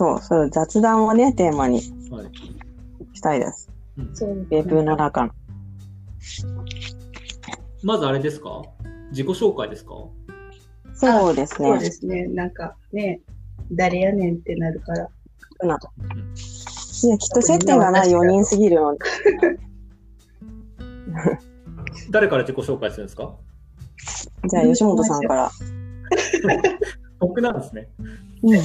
そう、それ雑談をね、テーマにはい。したいです。そうウェブの中の。まずあれですか？自己紹介ですか？そうですそうね。ですね。なんかね、誰やねんってなるから。いや、きっと接点がない4人すぎるので。誰から自己紹介するんですか？じゃあ、吉本さんから。僕なんですね。うん。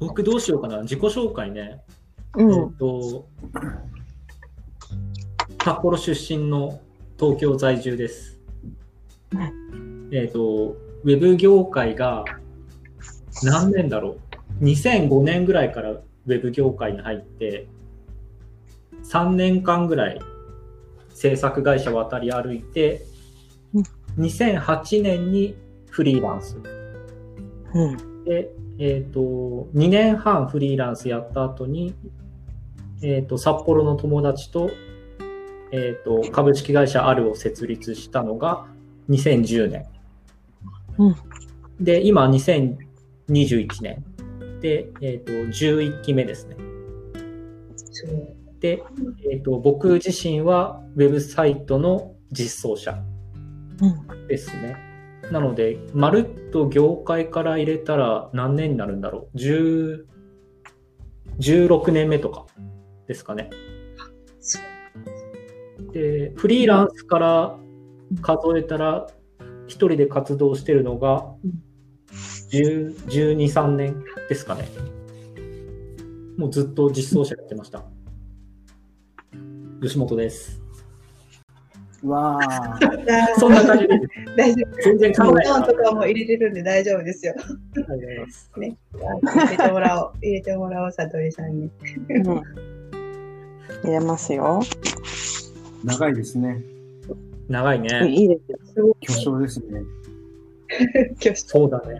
僕どうしようかな。自己紹介ね。えうん。っと、札幌出身の東京在住です。えっと、ウェブ業界が何年だろう。2005年ぐらいからウェブ業界に入って、3年間ぐらい制作会社渡り歩いてうん、2008年にフリーランス。うん。で、えっ、と、2年半フリーランスやった後に、えっ、と、札幌の友達と、えっ、と、株式会社あるを設立したのが2010年。うんで、今2021年。で、えっ、と、11期目ですね。で、えっ、と、僕自身はウェブサイトの実装者うん。ですね。なので、まるっと業界から入れたら何年になるんだろう。10 16年目とかですかね。で、フリーランスから数えたら、一人で活動してるのが10 12、3年ですかね。もうずっと実装者やってました。吉本です。わあ。そんな感じで、大丈全然考えない。タンとかも入れてるんで大丈夫ですよ。ありがとうございます入れてもらおう。入れてもらおう、さとりさんに。うん。入れますよ。長いですね。長いね。いいですよ。巨匠ですね。今日そうだね。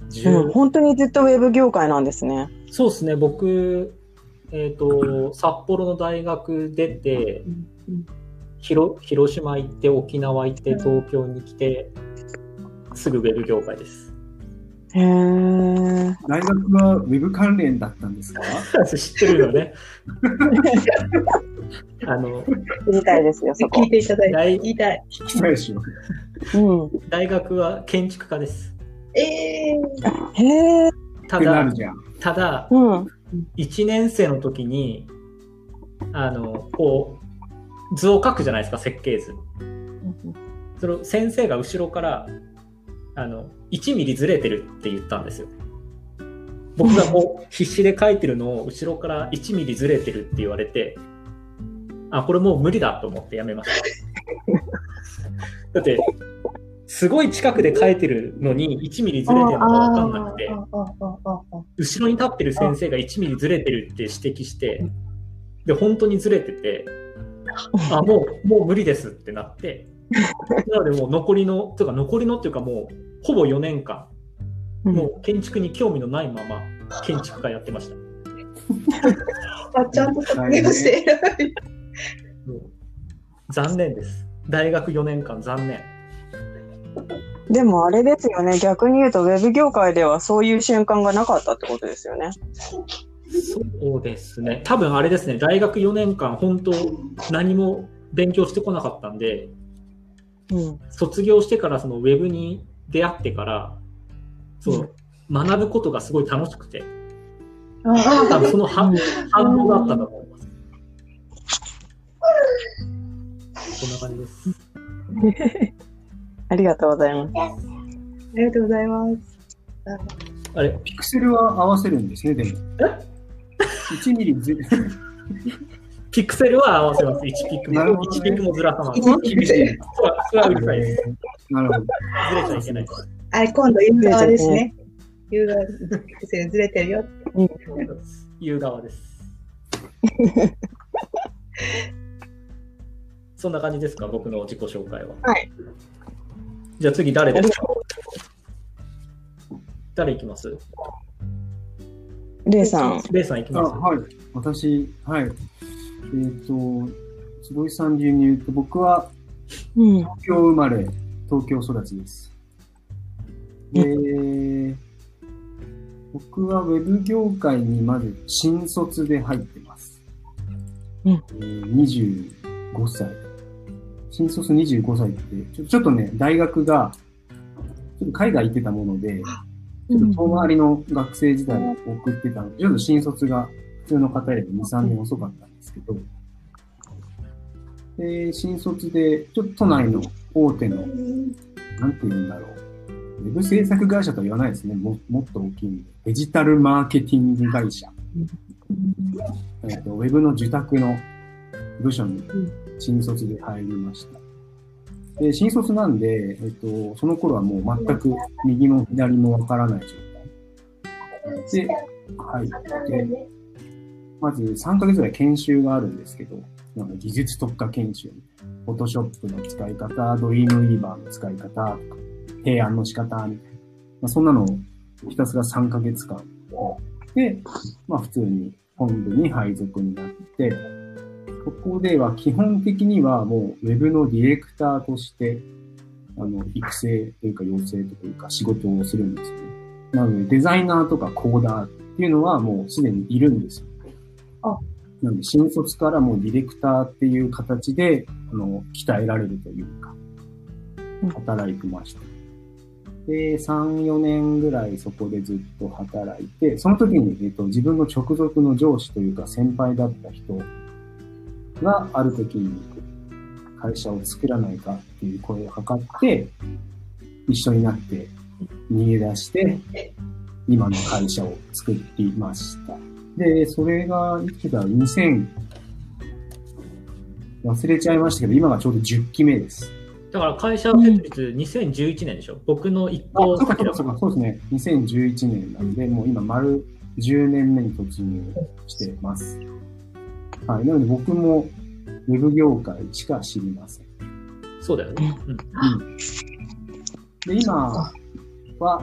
うん、10本当にずっとウェブ業界なんですね。そうですね、僕、えっ、と、札幌の大学出て、広広島行って、沖縄行って、東京に来て、すぐウェブ業界です。へー。大学はウェブ関連だったんですか？知ってるよね。あの、知りたいですよ、そこ聞い。ていただいて。大言いたい。聞きたいでしょ。うん。大学は建築家です。ええへー。たってなだ。ただ、うん。1年生の時に、あの、こう、図を書くじゃないですか、設計図。それを先生が後ろから、あの、1ミリずれてるって言ったんですよ。僕がもう必死で書いてるのを後ろから1ミリずれてるって言われて、あ、これもう無理だと思ってやめました。だって、すごい近くで書いてるのに1ミリずれてるのがわかんなくて、後ろに立ってる先生が1ミリずれてるって指摘して、で、本当にずれてて、あ、もう、もう無理ですってなって、なのでもう残りの、というか残りのっていうかもう、ほぼ4年間、もう建築に興味のないまま建築家やってました。あちゃんと卒業して残念です。大学4年間残念。でもあれですよね、逆に言うと、ウェブ業界ではそういう瞬間がなかったってことですよね。そうですね。多分あれですね、大学4年間、本当何も勉強してこなかったんで、うん。卒業してからそのウェブに出会ってから、そう、学ぶことがすごい楽しくて、多分その反反応だったんだと思います。こんな感じです。ありがとうございます。ありがとうございます。あれ？ピクセルは合わせるんですね、でも。1ミリずれ、ピクセルは合わせます。1ピクも、ね1ピクもずらさます。一厳しい。それはうるさいです。なるほど。ずれちゃいけない。あれ、今度、言う側ですね。言う側、ずれてるよ。言う側です。そんな感じですか、僕の自己紹介は。はい。じゃあ次誰ですか？誰いきます？レイさん。レイさんいきあますはい。私、はい。えっ、と、坪井さん流に言うと、僕はうん。東京生まれ、東京育ちです。で、僕はウェブ業界にまず新卒で入ってます。うんえー25歳。新卒25歳ってちょ、ちょっとね、大学が、ちょっと海外行ってたもので、ちょっと遠回りの学生時代を送ってたので、ちょっと新卒が普通の方より2、3年遅かったんですけど、で、新卒で、ちょっと都内の大手の、なんて言うんだろう。ウェブ制作会社とは言わないですね。ももっと大きい。デジタルマーケティング会社。えっと、ウェブの受託の部署に新卒で入りました。で、新卒なんで、えっと、その頃はもう全く右も左もわからない状態。で、入って、まず3ヶ月ぐらい研修があるんですけど、なんか技術特化研修。フォトショップの使い方、ドリームウィーバーの使い方とか、提案の仕方みたいな。まあ、そんなのをひたすら3ヶ月間で、まあ普通に本部に配属になって、ここでは基本的にはもうウェブのディレクターとして、あの、育成というか養成というか仕事をするんですよね。なのでデザイナーとかコーダーっていうのはもうすでにいるんですよ。あなので新卒からもうディレクターっていう形で、あの、鍛えられるというかうん、働いてました。で、3、4年ぐらいそこでずっと働いて、その時に、えっと、自分の直属の上司というか先輩だった人がある時に会社を作らないかっていう声をかかって、一緒になって逃げ出して、今の会社を作っていました。で、それが、いつだ、2000、忘れちゃいましたけど、今がちょうど10期目です。だから会社設立2011年でしょ？僕の一あ、個そうか先だそうかそうか、そうですね。2011年なんで、もう今丸10年目に突入してます。はい。なので僕もウェブ業界しか知りません。そうだよね。うんで、今は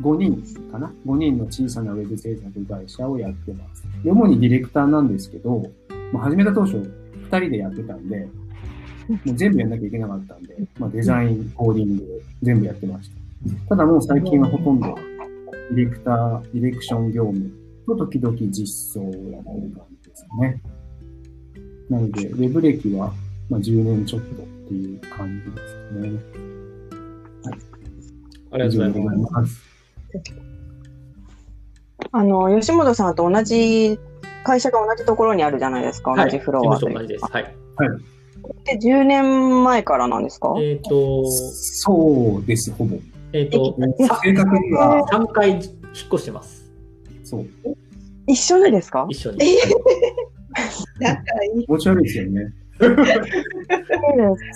5人かな ?5 人の小さなウェブ制作会社をやってます。で主にディレクターなんですけど、まあ、始めた当初2人でやってたんで、もう全部やんなきゃいけなかったんで、まあ、デザイン、コーディング全部やってました。ただもう最近はほとんどディレクター、ディレクション業務と時々実装をやってる感じですね。なので、ウェブ歴はまあ10年ちょっとっていう感じですね。ありがとうございます。あの、吉本さんと同じ会社が同じところにあるじゃないですか、同じフロアはい、という事務所同じです。はい。で、10年前からなんですか？えっ、と、そうです、ほぼ。えっ、と、正確には、3回引っ越してます。そう。一緒にですか？一緒に。仲いい。気持ち悪いですよね。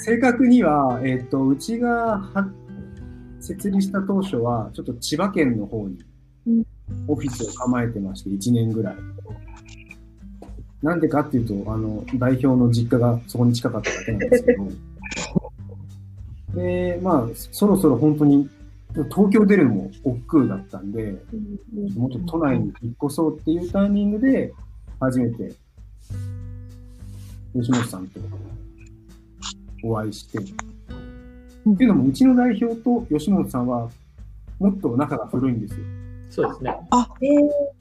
正確には、えっ、と、うちがは設立した当初は、ちょっと千葉県の方にうんオフィスを構えてまして、1年ぐらい。なんでかっていうと、あの、代表の実家がそこに近かっただけなんですけど。で、まあ、そろそろ本当に、東京出るのも億劫だったんで、もっと都内に引っ越そうっていうタイミングで、初めて、吉本さんとお会いして、っていうのも、うちの代表と吉本さんは、もっと仲が古いんですよ。そうですね。え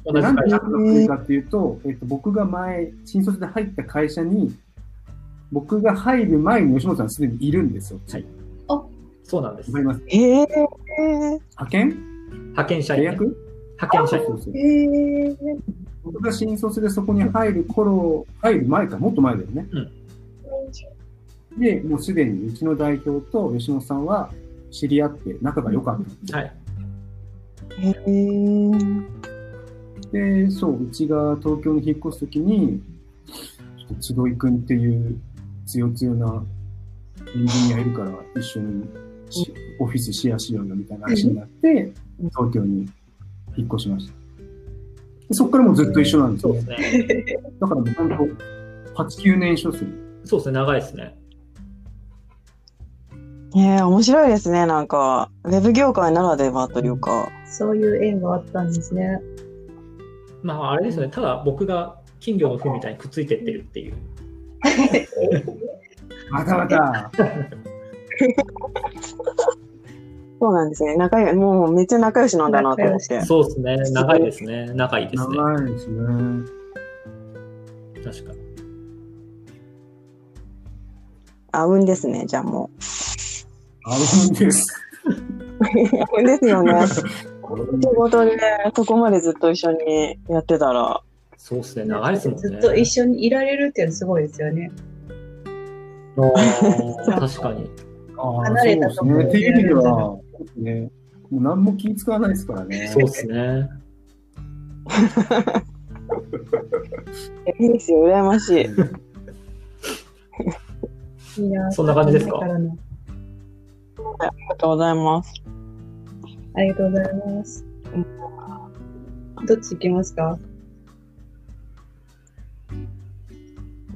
ー同じなんで。仲が古いかっていうと、えっと、僕が前、新卒で入った会社に、僕が入る前に吉本さんすでにいるんですよ。はいそうなんです。わかりますへえ。派遣？派遣社員、ね。契約？派遣社員。えー僕が新卒でそこに入る頃、入る前か、もっと前だよね。で、もうすでにうちの代表と吉野さんは知り合って仲が良かったんですよ。はい。へえ。で、そう、うちが東京に引っ越すときに、ちょっとつどいくんっていう強強な友人がいるから一緒にしオフィスシェアしようよみたいな話になって、東京に引っ越しました。でそこからもうずっと一緒なんですそうねです。ね。だからもう本当、8、9年一緒ですよ。そうですね。長いですね。へえ、面白いですね。なんか、ウェブ業界ならではというか。そういう縁があったんですね。まあ、あれですね。ただ僕が金魚の糞みたいにくっついてってるっていう。またまた。そうなんですね。仲良い、もうめっちゃ仲良しなんだなと思って。そうですね。長いですね。仲いいですね。長いですね。確かに。合うんですね、じゃあも合うんです。う。合うんですよね。仕事でそこまでずっと一緒にやってたら、そうですね。長いですもんね。ずっと一緒にいられるっていうのはすごいですよね。あー確かに。離れたところそうですね。テレビでは、ね、もう何も気使わないですからね。そうですね。いいですよ、羨ましい。そんな感じですか？ありがとうございます。ありがとうございます。どっち行きますか？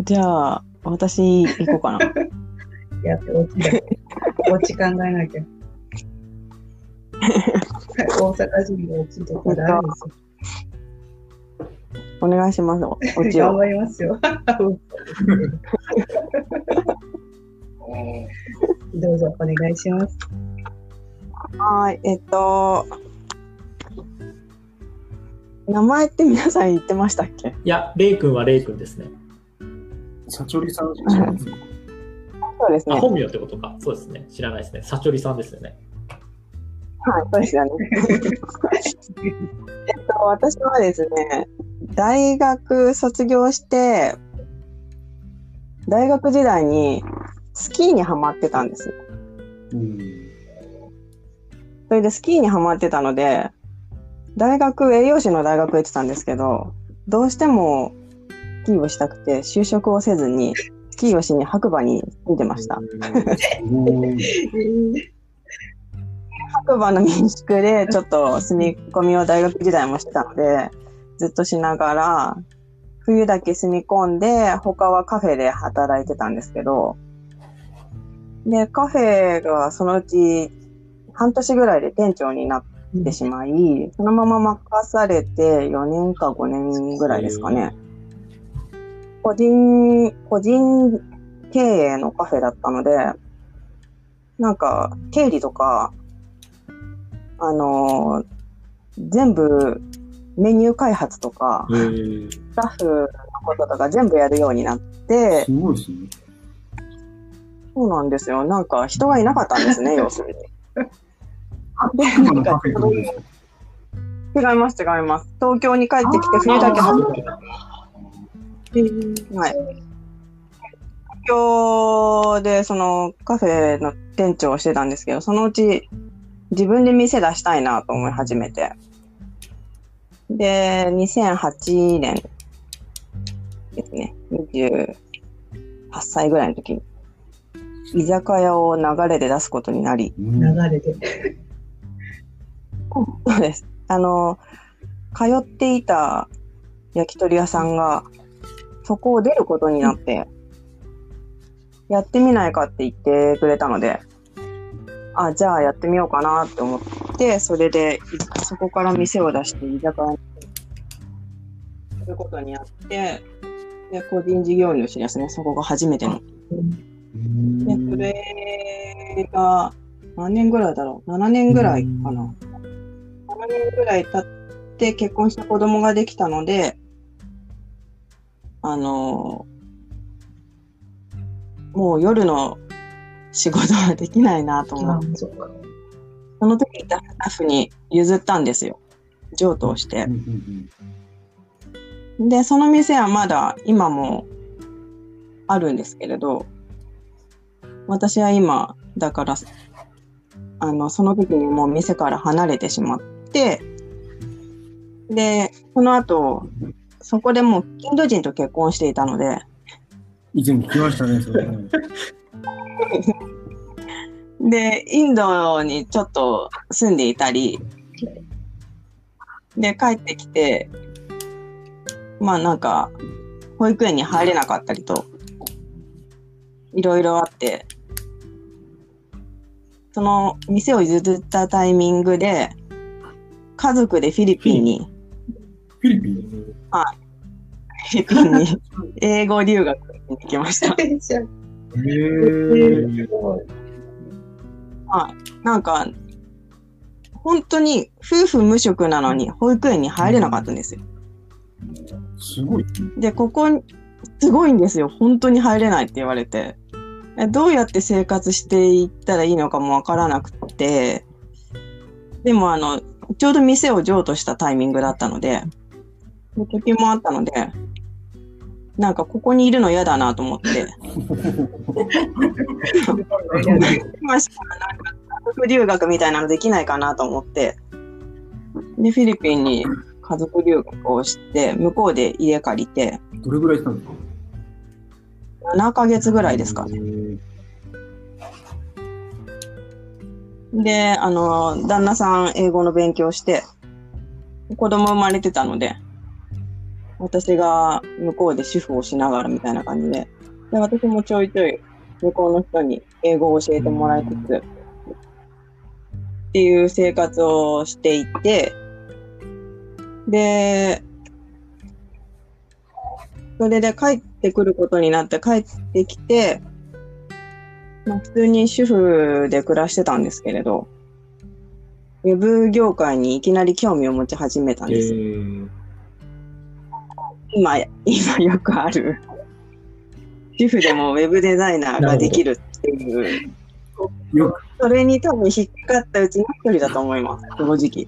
じゃあ、私行こうかな。やって、お家で。お家考えなきゃ。大阪人のお家とかであるんですよ。お願いします。お家を。頑張りますよ。どうぞお願いします。はい、えっと、名前って皆さん言ってましたっけ？いや、レイ君はレイ君ですね。サチョリさんしか知らないですよ。あ、そうですね。本名ってことか。そうですね。知らないですね。サチョリさんですよね。はい、そうですよね。えっと、私はですね、大学卒業して、大学時代にスキーにハマってたんですよ。うん。それでスキーにハマってたので、大学、栄養士の大学行ってたんですけど、どうしてもスキーをしたくて、就職をせずに、スキーをしに白馬に住んでました。白馬の民宿でちょっと住み込みを大学時代もしてたので、ずっとしながら、冬だけ住み込んで、他はカフェで働いてたんですけど、で、カフェがそのうち半年ぐらいで店長になってしまい、そのまま任されて4年か5年ぐらいですかね。個人、個人経営のカフェだったので、なんか、経理とか、あのー全部メニュー開発とか、スタッフのこととか全部やるようになって、すごいですね。そうなんですよ。なんか人がいなかったんですね、要するに。違います、違います。東京に帰ってきて冬だけてはい。東京でそのカフェの店長をしてたんですけど、そのうち自分で店出したいなと思い始めて。で、2008年ですね。28歳ぐらいの時に、居酒屋を流れで出すことになり、うん流れで。そうです。あの、通っていた焼き鳥屋さんが、そこを出ることになって、やってみないかって言ってくれたので、あ、じゃあやってみようかなって思って、それで、いそこから店を出して居酒屋にすることになって、で、個人事業主ですね。そこが初めての。うんで、それが、何年ぐらいだろう ?7 年ぐらいかな。7年ぐらい経って結婚して子供ができたので、あのもう夜の仕事はできないなと思あって、その時いたスタッフに譲ったんですよ。譲渡をして。で、その店はまだ今もあるんですけれど、私は今、だから、あの、その時にもう店から離れてしまって、で、その後、そこでもうインド人と結婚していたので、以前聞きましたね、それ。で、インドにちょっと住んでいたり、で、帰ってきて、まあなんか、保育園に入れなかったりと、いろいろあって、その店を譲ったタイミングで、家族でフィリピンに、フィリピン？フィリピンに英語留学に行きました。へーすごいなんか、本当に夫婦無職なのに保育園に入れなかったんですよ。すごい。で、ここ、すごいんですよ。本当に入れないって言われて。えどうやって生活していったらいいのかもわからなくて、でもあの、ちょうど店を譲渡したタイミングだったので、貯金もあったので、なんかここにいるの嫌だなと思って、今しかなんか家族留学みたいなのできないかなと思って、で、フィリピンに家族留学をして、向こうで家借りて、どれぐらいしたんですか？7ヶ月ぐらいですかね。で、あの、旦那さん英語の勉強して、子供生まれてたので、私が向こうで主婦をしながらみたいな感じで、で私もちょいちょい向こうの人に英語を教えてもらいつつ、っていう生活をしていて、で、それで帰ってくることになって帰ってきて、まあ、普通に主婦で暮らしてたんですけれど、ウェブ業界にいきなり興味を持ち始めたんです。ー、今、今よくある。主婦でもウェブデザイナーができるっていう。よそれに多分引っかかったうちの一人だと思います、正直。じ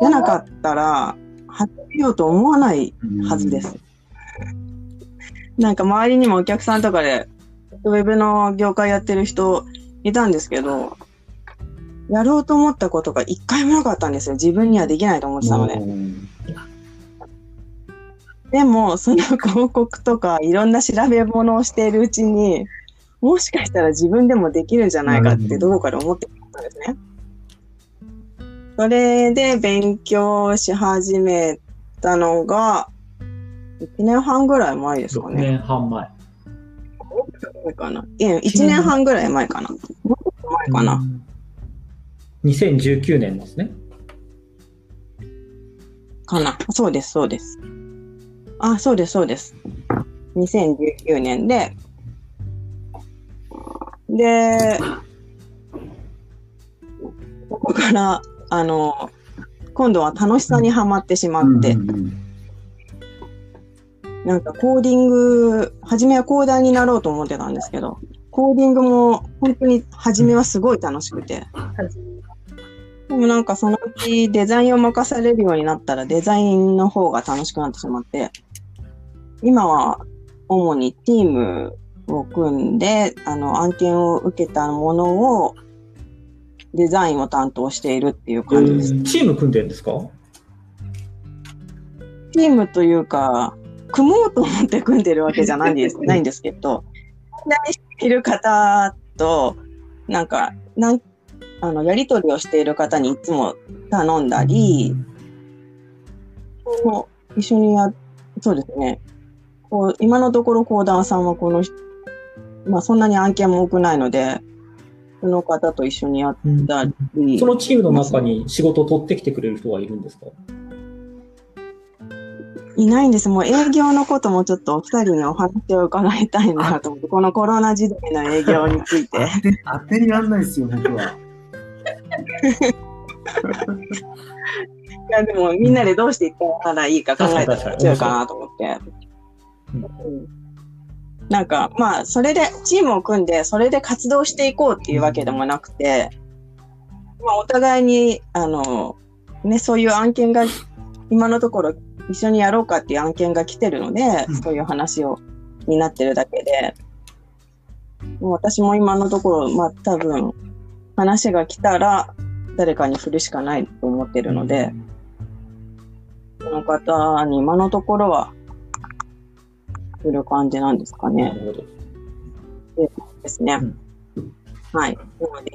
ゃなかったら、始めようと思わないはずです。なんか周りにもお客さんとかで、ウェブの業界やってる人いたんですけど、やろうと思ったことが一回もなかったんですよ。自分にはできないと思ってたので。うんでも、その広告とかいろんな調べ物をしているうちに、もしかしたら自分でもできるんじゃないかってどこかで思ってたんですね。それで勉強し始めたのが、1年半ぐらい前ですか6ね。年半前。前かな。いや、1年半ぐらい前かな。もっと前かな。2019年ですね。かな。そうです、そうです。あ、そうです、そうです。2019年で、で、ここから、あの、今度は楽しさにはまってしまって、うんうんうん。なんかコーディング、初めはコーダーになろうと思ってたんですけど、コーディングも本当に初めはすごい楽しくて、でもなんかそのうちデザインを任されるようになったらデザインの方が楽しくなってしまって、今は主にチームを組んで、あの、案件を受けたものをデザインを担当しているっていう感じです。チーム組んでるんですか？チームというか、組もうと思って組んでるわけじゃないんです ないんですけど、何している方と、なんか、なんあの、やりとりをしている方にいつも頼んだり、こう一緒にや、そうですね。こう今のところ、コーダーさんはこの人、まあそんなに案件も多くないので、その方と一緒にやったり、そのチームの中に仕事を取ってきてくれる人はいるんですか？いないんです。もう営業のこともちょっとお二人にお話を伺いたいなと思って、このコロナ時代の営業について。当てになんないですよ、僕は。いや、でもみんなでどうしていったらいいか考えたら強いかなと思って。なんか、まあ、それで、チームを組んで、それで活動していこうっていうわけでもなくて、まあ、お互いに、あの、ね、そういう案件が、今のところ一緒にやろうかっていう案件が来てるので、うん。そういう話を、になってるだけで、もう私も今のところ、まあ多分、話が来たら、誰かに振るしかないと思ってるので、その方に今のところは、振る感じなんですかなね。るほど。ですね。うんはい。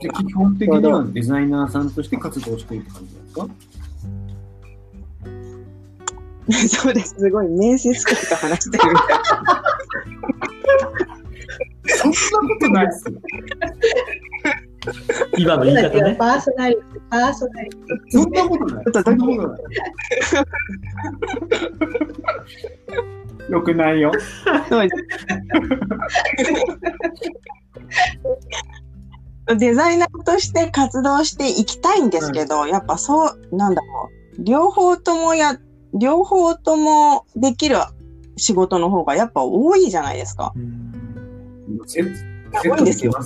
でで基本的にはデザイナーさんとして活動しているって感じですか？そうです。すごい面接官と話してるみたい。そんなことないですよ。今の言い方ね。パーソナリティ、パーソナリティ。そんなことない。ちょっとそんなことない。よくないよ。デザイナーとして活動していきたいんですけど、やっぱそう、なんだろう。両方ともや、両方ともできる仕事の方がやっぱ多いじゃないですか。セットセットですよね。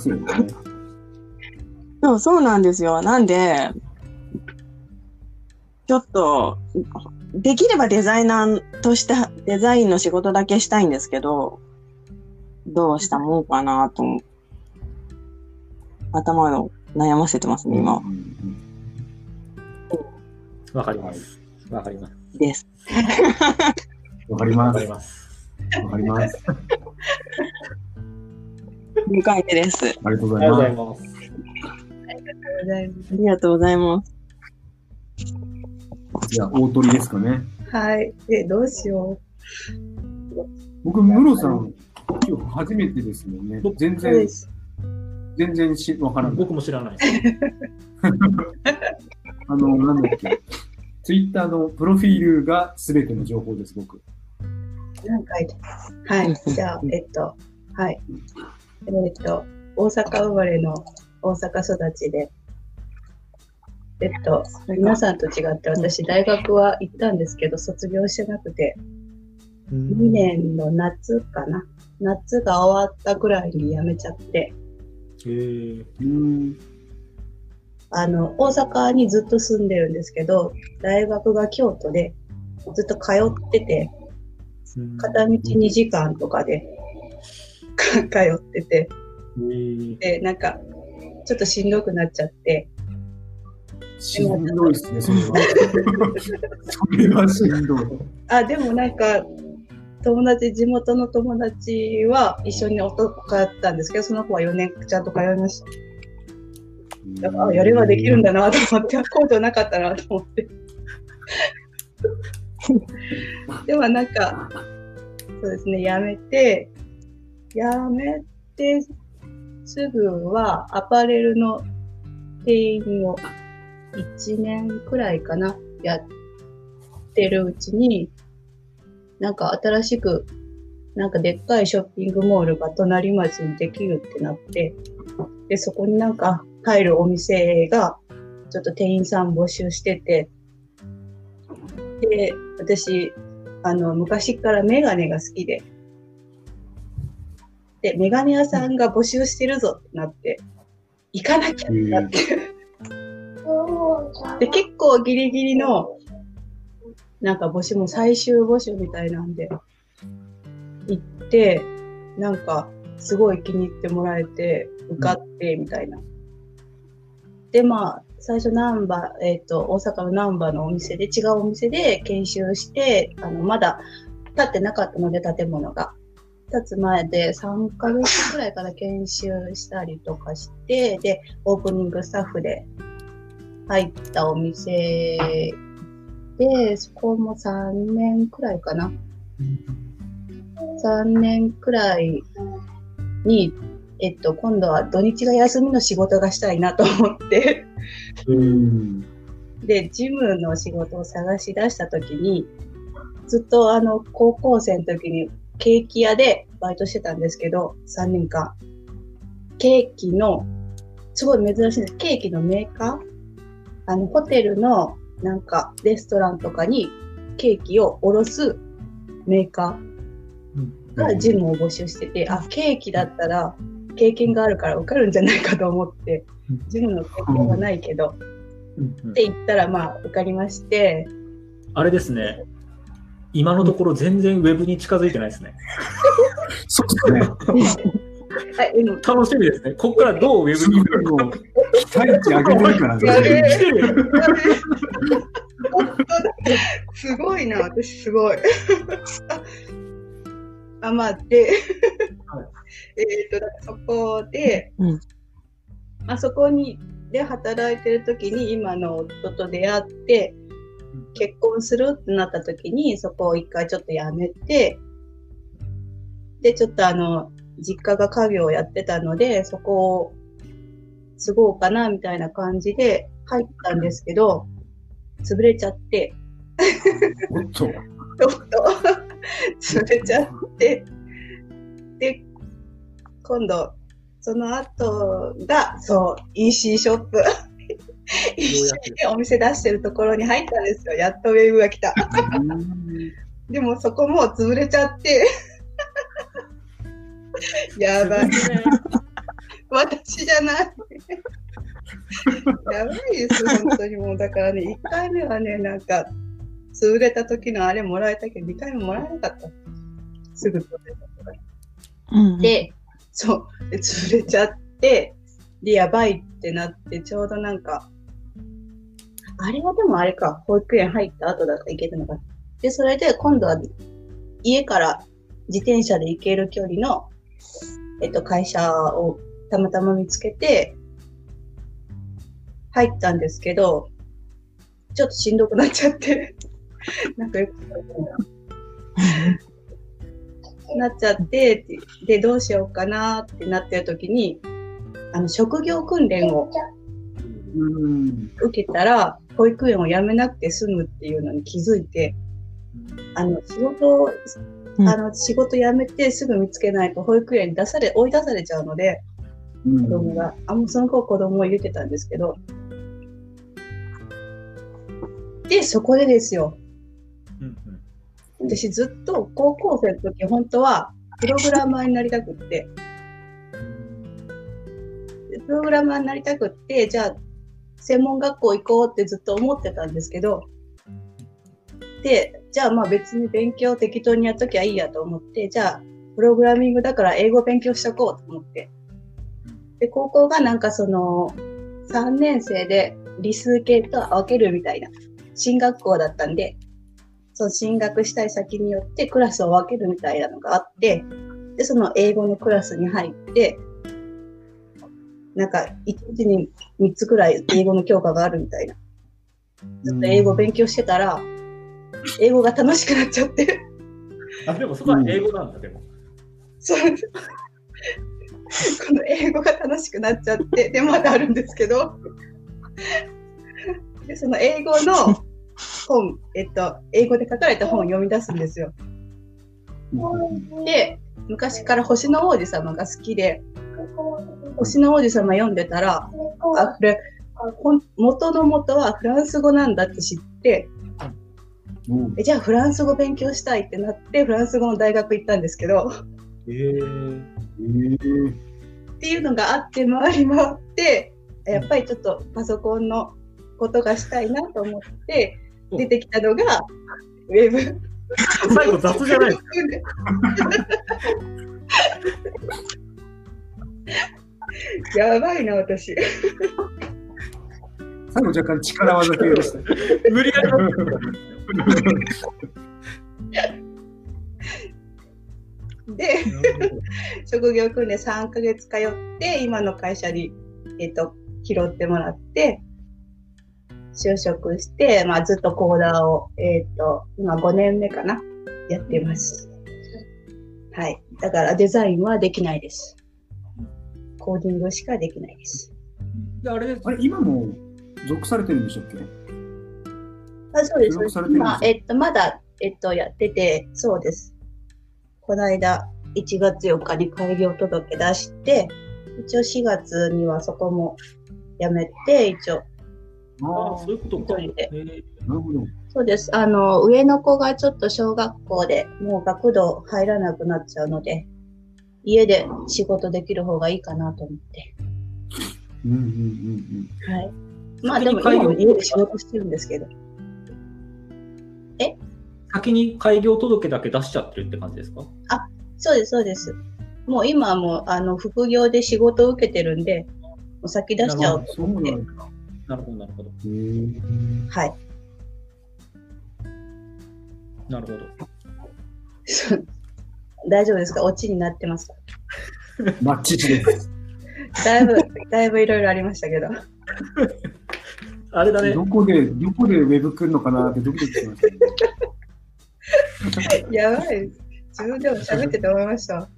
そう、そうなんですよ。なんで、ちょっと、できればデザイナーとしてデザインの仕事だけしたいんですけど、どうしたもんかなと頭を悩ませてますね、今わかります。わかります。です。わかりわかります。ます。わかります。2回目です。ありがとうごありざいます。がとうございます。ありがとうございます。じゃあ、大鳥ですかね。す。はい。え、どうしよ僕、ムロさん、今日初めてですもんね。全然。全然しわからない。僕も知らないです。あの、なんだっけ。ツイッターのプロフィールが全ての情報です、僕。何書いてはい。じゃあ、えっと、はい。えっと、大阪生まれの大阪育ちで、えっと、皆さんと違って私、大学は行ったんですけど、卒業してなくて、2年の夏かな。夏が終わったぐらいに辞めちゃって、へー。うん。あの、大阪にずっと住んでるんですけど、大学が京都で、ずっと通ってて、うん。片道2時間とかで 通ってて、へー。で、なんか、ちょっとしんどくなっちゃって、しんどいっすね、それは。それはしんどい。あ、でもなんか、友達、地元の友達は一緒に男通ったんですけど、その子は4年ちゃんと通いました。だから、あやればできるんだなと思って、コートなかったなと思って。でもなんか、そうですね、やめて、やめて、すぐはアパレルの店員を1年くらいかな、やってるうちに、なんか新しく、なんかでっかいショッピングモールが隣町にできるってなって、で、そこになんか入るお店が、ちょっと店員さん募集してて、で、私、あの、昔からメガネが好きで、で、メガネ屋さんが募集してるぞってなって、行かなきゃってなって、で、結構ギリギリの、なんか募集も最終募集みたいなんで、行って、なんか、すごい気に入ってもらえて、受かって、みたいな。で、まあ、最初、ナンバー、えっ、と、大阪のナンバーのお店で、違うお店で研修して、あの、まだ建ってなかったので、建物が。建つ前で3ヶ月くらいから研修したりとかして、で、オープニングスタッフで入ったお店で、そこも3年くらいかな。3年くらいに、えっと、今度は土日が休みの仕事がしたいなと思って、うん。で、ジムの仕事を探し出したときに、ずっとあの、高校生の時にケーキ屋でバイトしてたんですけど、3年間。ケーキの、すごい珍しいんです。ケーキのメーカーあの、ホテルのなんかレストランとかにケーキを卸すメーカーがジムを募集してて、あ、ケーキだったら経験があるから受かるんじゃないかと思ってうん、ジムの経験はないけど、うんうんって言ったら、まあ、受かりまして、あれですね。今のところ全然ウェブに近づいてないですね。そうですね。楽しみですね。ここからどうウェすブにごいもう、期待値上げてるからね。すごいな、私すごい。あ、まあ、で、はい。えっと、だからそこで、うん。あそこに、で働いてる時に今の夫と出会って、結婚するってなった時に、そこを一回ちょっとやめて、で、ちょっとあの、実家が家業をやってたので、そこを継ごうかな、みたいな感じで入ったんですけど、潰れちゃって、おっと。っと潰れちゃって、で、今度、その後が、そう、EC ショップ。EC でお店出してるところに入ったんですよ。やっとウェーブが来た。でもそこも潰れちゃって。やばい。私じゃない。やばいです、本当にもう。だからね、1回目はね、なんか、潰れた時のあれもらえたけど、2回目もらえなかった。すぐ潰れたから。うん、で、そう、で潰れちゃって、で、やばいってなって、ちょうどなんか、あれはでもあれか、保育園入った後だから行けたのか。で、それで今度は家から自転車で行ける距離の、えっと、会社をたまたま見つけて、入ったんですけど、ちょっとしんどくなっちゃって、なんかよくなっちゃって、で、どうしようかなってなってる時に、あの、職業訓練をうん。受けたら、保育園を辞めなくて済むっていうのに気づいて、あの、仕事あの、仕事辞めてすぐ見つけないと保育園に出され、追い出されちゃうので、うん子供が、あ、もうその子子供を入れてたんですけど、で、そこでですよ。うんうん。私ずっと高校生の時、本当はプログラマーになりたくって、でプログラマーになりたくって、じゃあ、専門学校行こうってずっと思ってたんですけど、で、じゃあまあ別に勉強適当にやっときゃいいやと思って、じゃあ、プログラミングだから英語勉強しとこうと思って。で、高校がなんかその、3年生で理数系と分けるみたいな、進学校だったんで、そう、進学したい先によってクラスを分けるみたいなのがあって、で、その英語のクラスに入って、なんか、一日に3つくらい英語の教科があるみたいな。ずっと英語勉強してたら、英語が楽しくなっちゃって。あ、でもそこは英語なんだ、でも。そう。この英語が楽しくなっちゃって、で、まだあるんですけど、で、その英語の本、えっと、英語で書かれた本を読み出すんですよ。で、昔から星の王子様が好きで、星の王子様読んでたら、あ、これ、元の元はフランス語なんだって知って、うん。えじゃあフランス語勉強したいってなって、フランス語の大学行ったんですけど、えー、えーっていうのがあって回り回って、やっぱりちょっとパソコンのことがしたいなと思って、うん出てきたのが、ウェブ。最後雑じゃないですか。やばいな、私。最後若干力技系でした。無理やりで、職業訓練3ヶ月通って、今の会社に、えっ、と、拾ってもらって、就職して、まあずっとコーダーを、えっ、と、今5年目かな、やってます。はい。だからデザインはできないです。コーディングしかできないです。であれあれ、今も属されてるんでしたっけ？あそうです今、えっと、まだ、えっと、やってて、そうです。この間、1月4日に開業届出して、一応4月にはそこもやめて、一応、ああ、そういうことか。一人でえーなるほど。そうです。あの、上の子がちょっと小学校でもう学童入らなくなっちゃうので、家で仕事できる方がいいかなと思って。うんうんうんはい。まあでも今も家で仕事してるんですけど。先に開業届だけ出しちゃってるって感じですか？そうです、そうです。もう今はもう、あの、副業で仕事を受けてるんで、もう先出しちゃおううん。そうなるほど、なるほど。ーはい。なるほど。大丈夫ですか？オチになってますか？マッチチです。だいぶ、だいぶいろいろありましたけど。あれだね。どこで、どこでウェブ来るのかなってドキドキしましたね。やばいです。自分でも喋ってて思いました。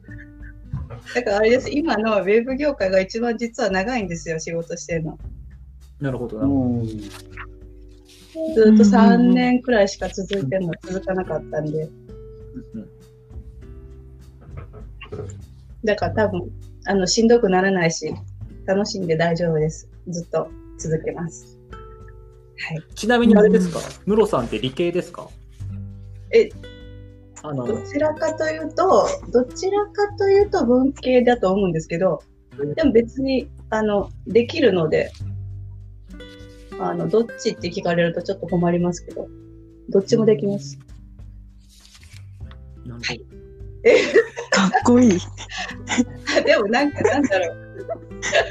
だからあれです。今のウェブ業界が一番実は長いんですよ、仕事してるの。なるほど、なずっと3年くらいしか続いても続かなかったんで。ど。うんだから多分、あの、しんどくならないし、楽しんで大丈夫です。ずっと続けます。はい。ちなみにあれですか、ムロさんって理系ですか？え、あの、どちらかというと、どちらかというと文系だと思うんですけど、でも別に、あの、できるので、あの、どっちって聞かれるとちょっと困りますけど、どっちもできます。なるほど。かっこいい。でもなんか、なんだろう。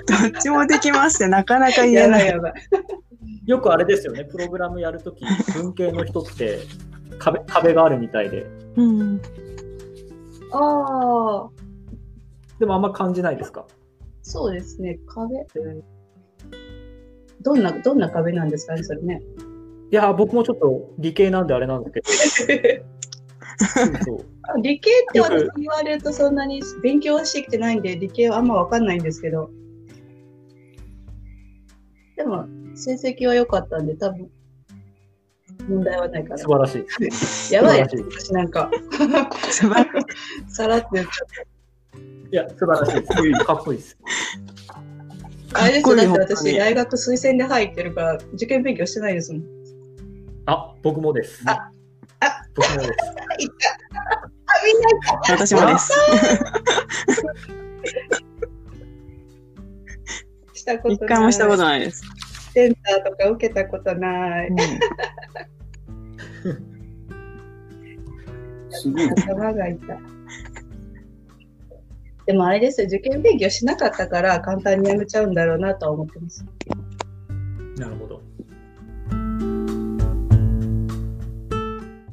どっちもできますってなかなか言えない。やばいやばい。よくあれですよね、プログラムやるとき、文系の人って壁壁があるみたいで、うん。ああ、でもあんま感じないですか？そうですね。壁。どんな、どんな壁なんですかね、それね。いや、僕もちょっと理系なんであれなんですけど、理系って私に言われるとそんなに勉強はしてきてないんで、理系はあんまわかんないんですけど。でも、成績は良かったんで、多分、問題はないか素晴らしい。やばい私なんか、素晴らしい。さらって言っちゃいや、素晴らしいです。かっこいいです。った。あれですよ、だってかっこいい本当私、に大学推薦で入ってるから、受験勉強してないですもん。あ、僕もです。ああ僕もです。いった。あ、みんな、私もです。したことない。一回もしたことないです。センターとか受けたことない。すごい。がい。でもあれですよ、受験勉強しなかったから簡単にやめちゃうんだろうなとは思ってます。なるほど。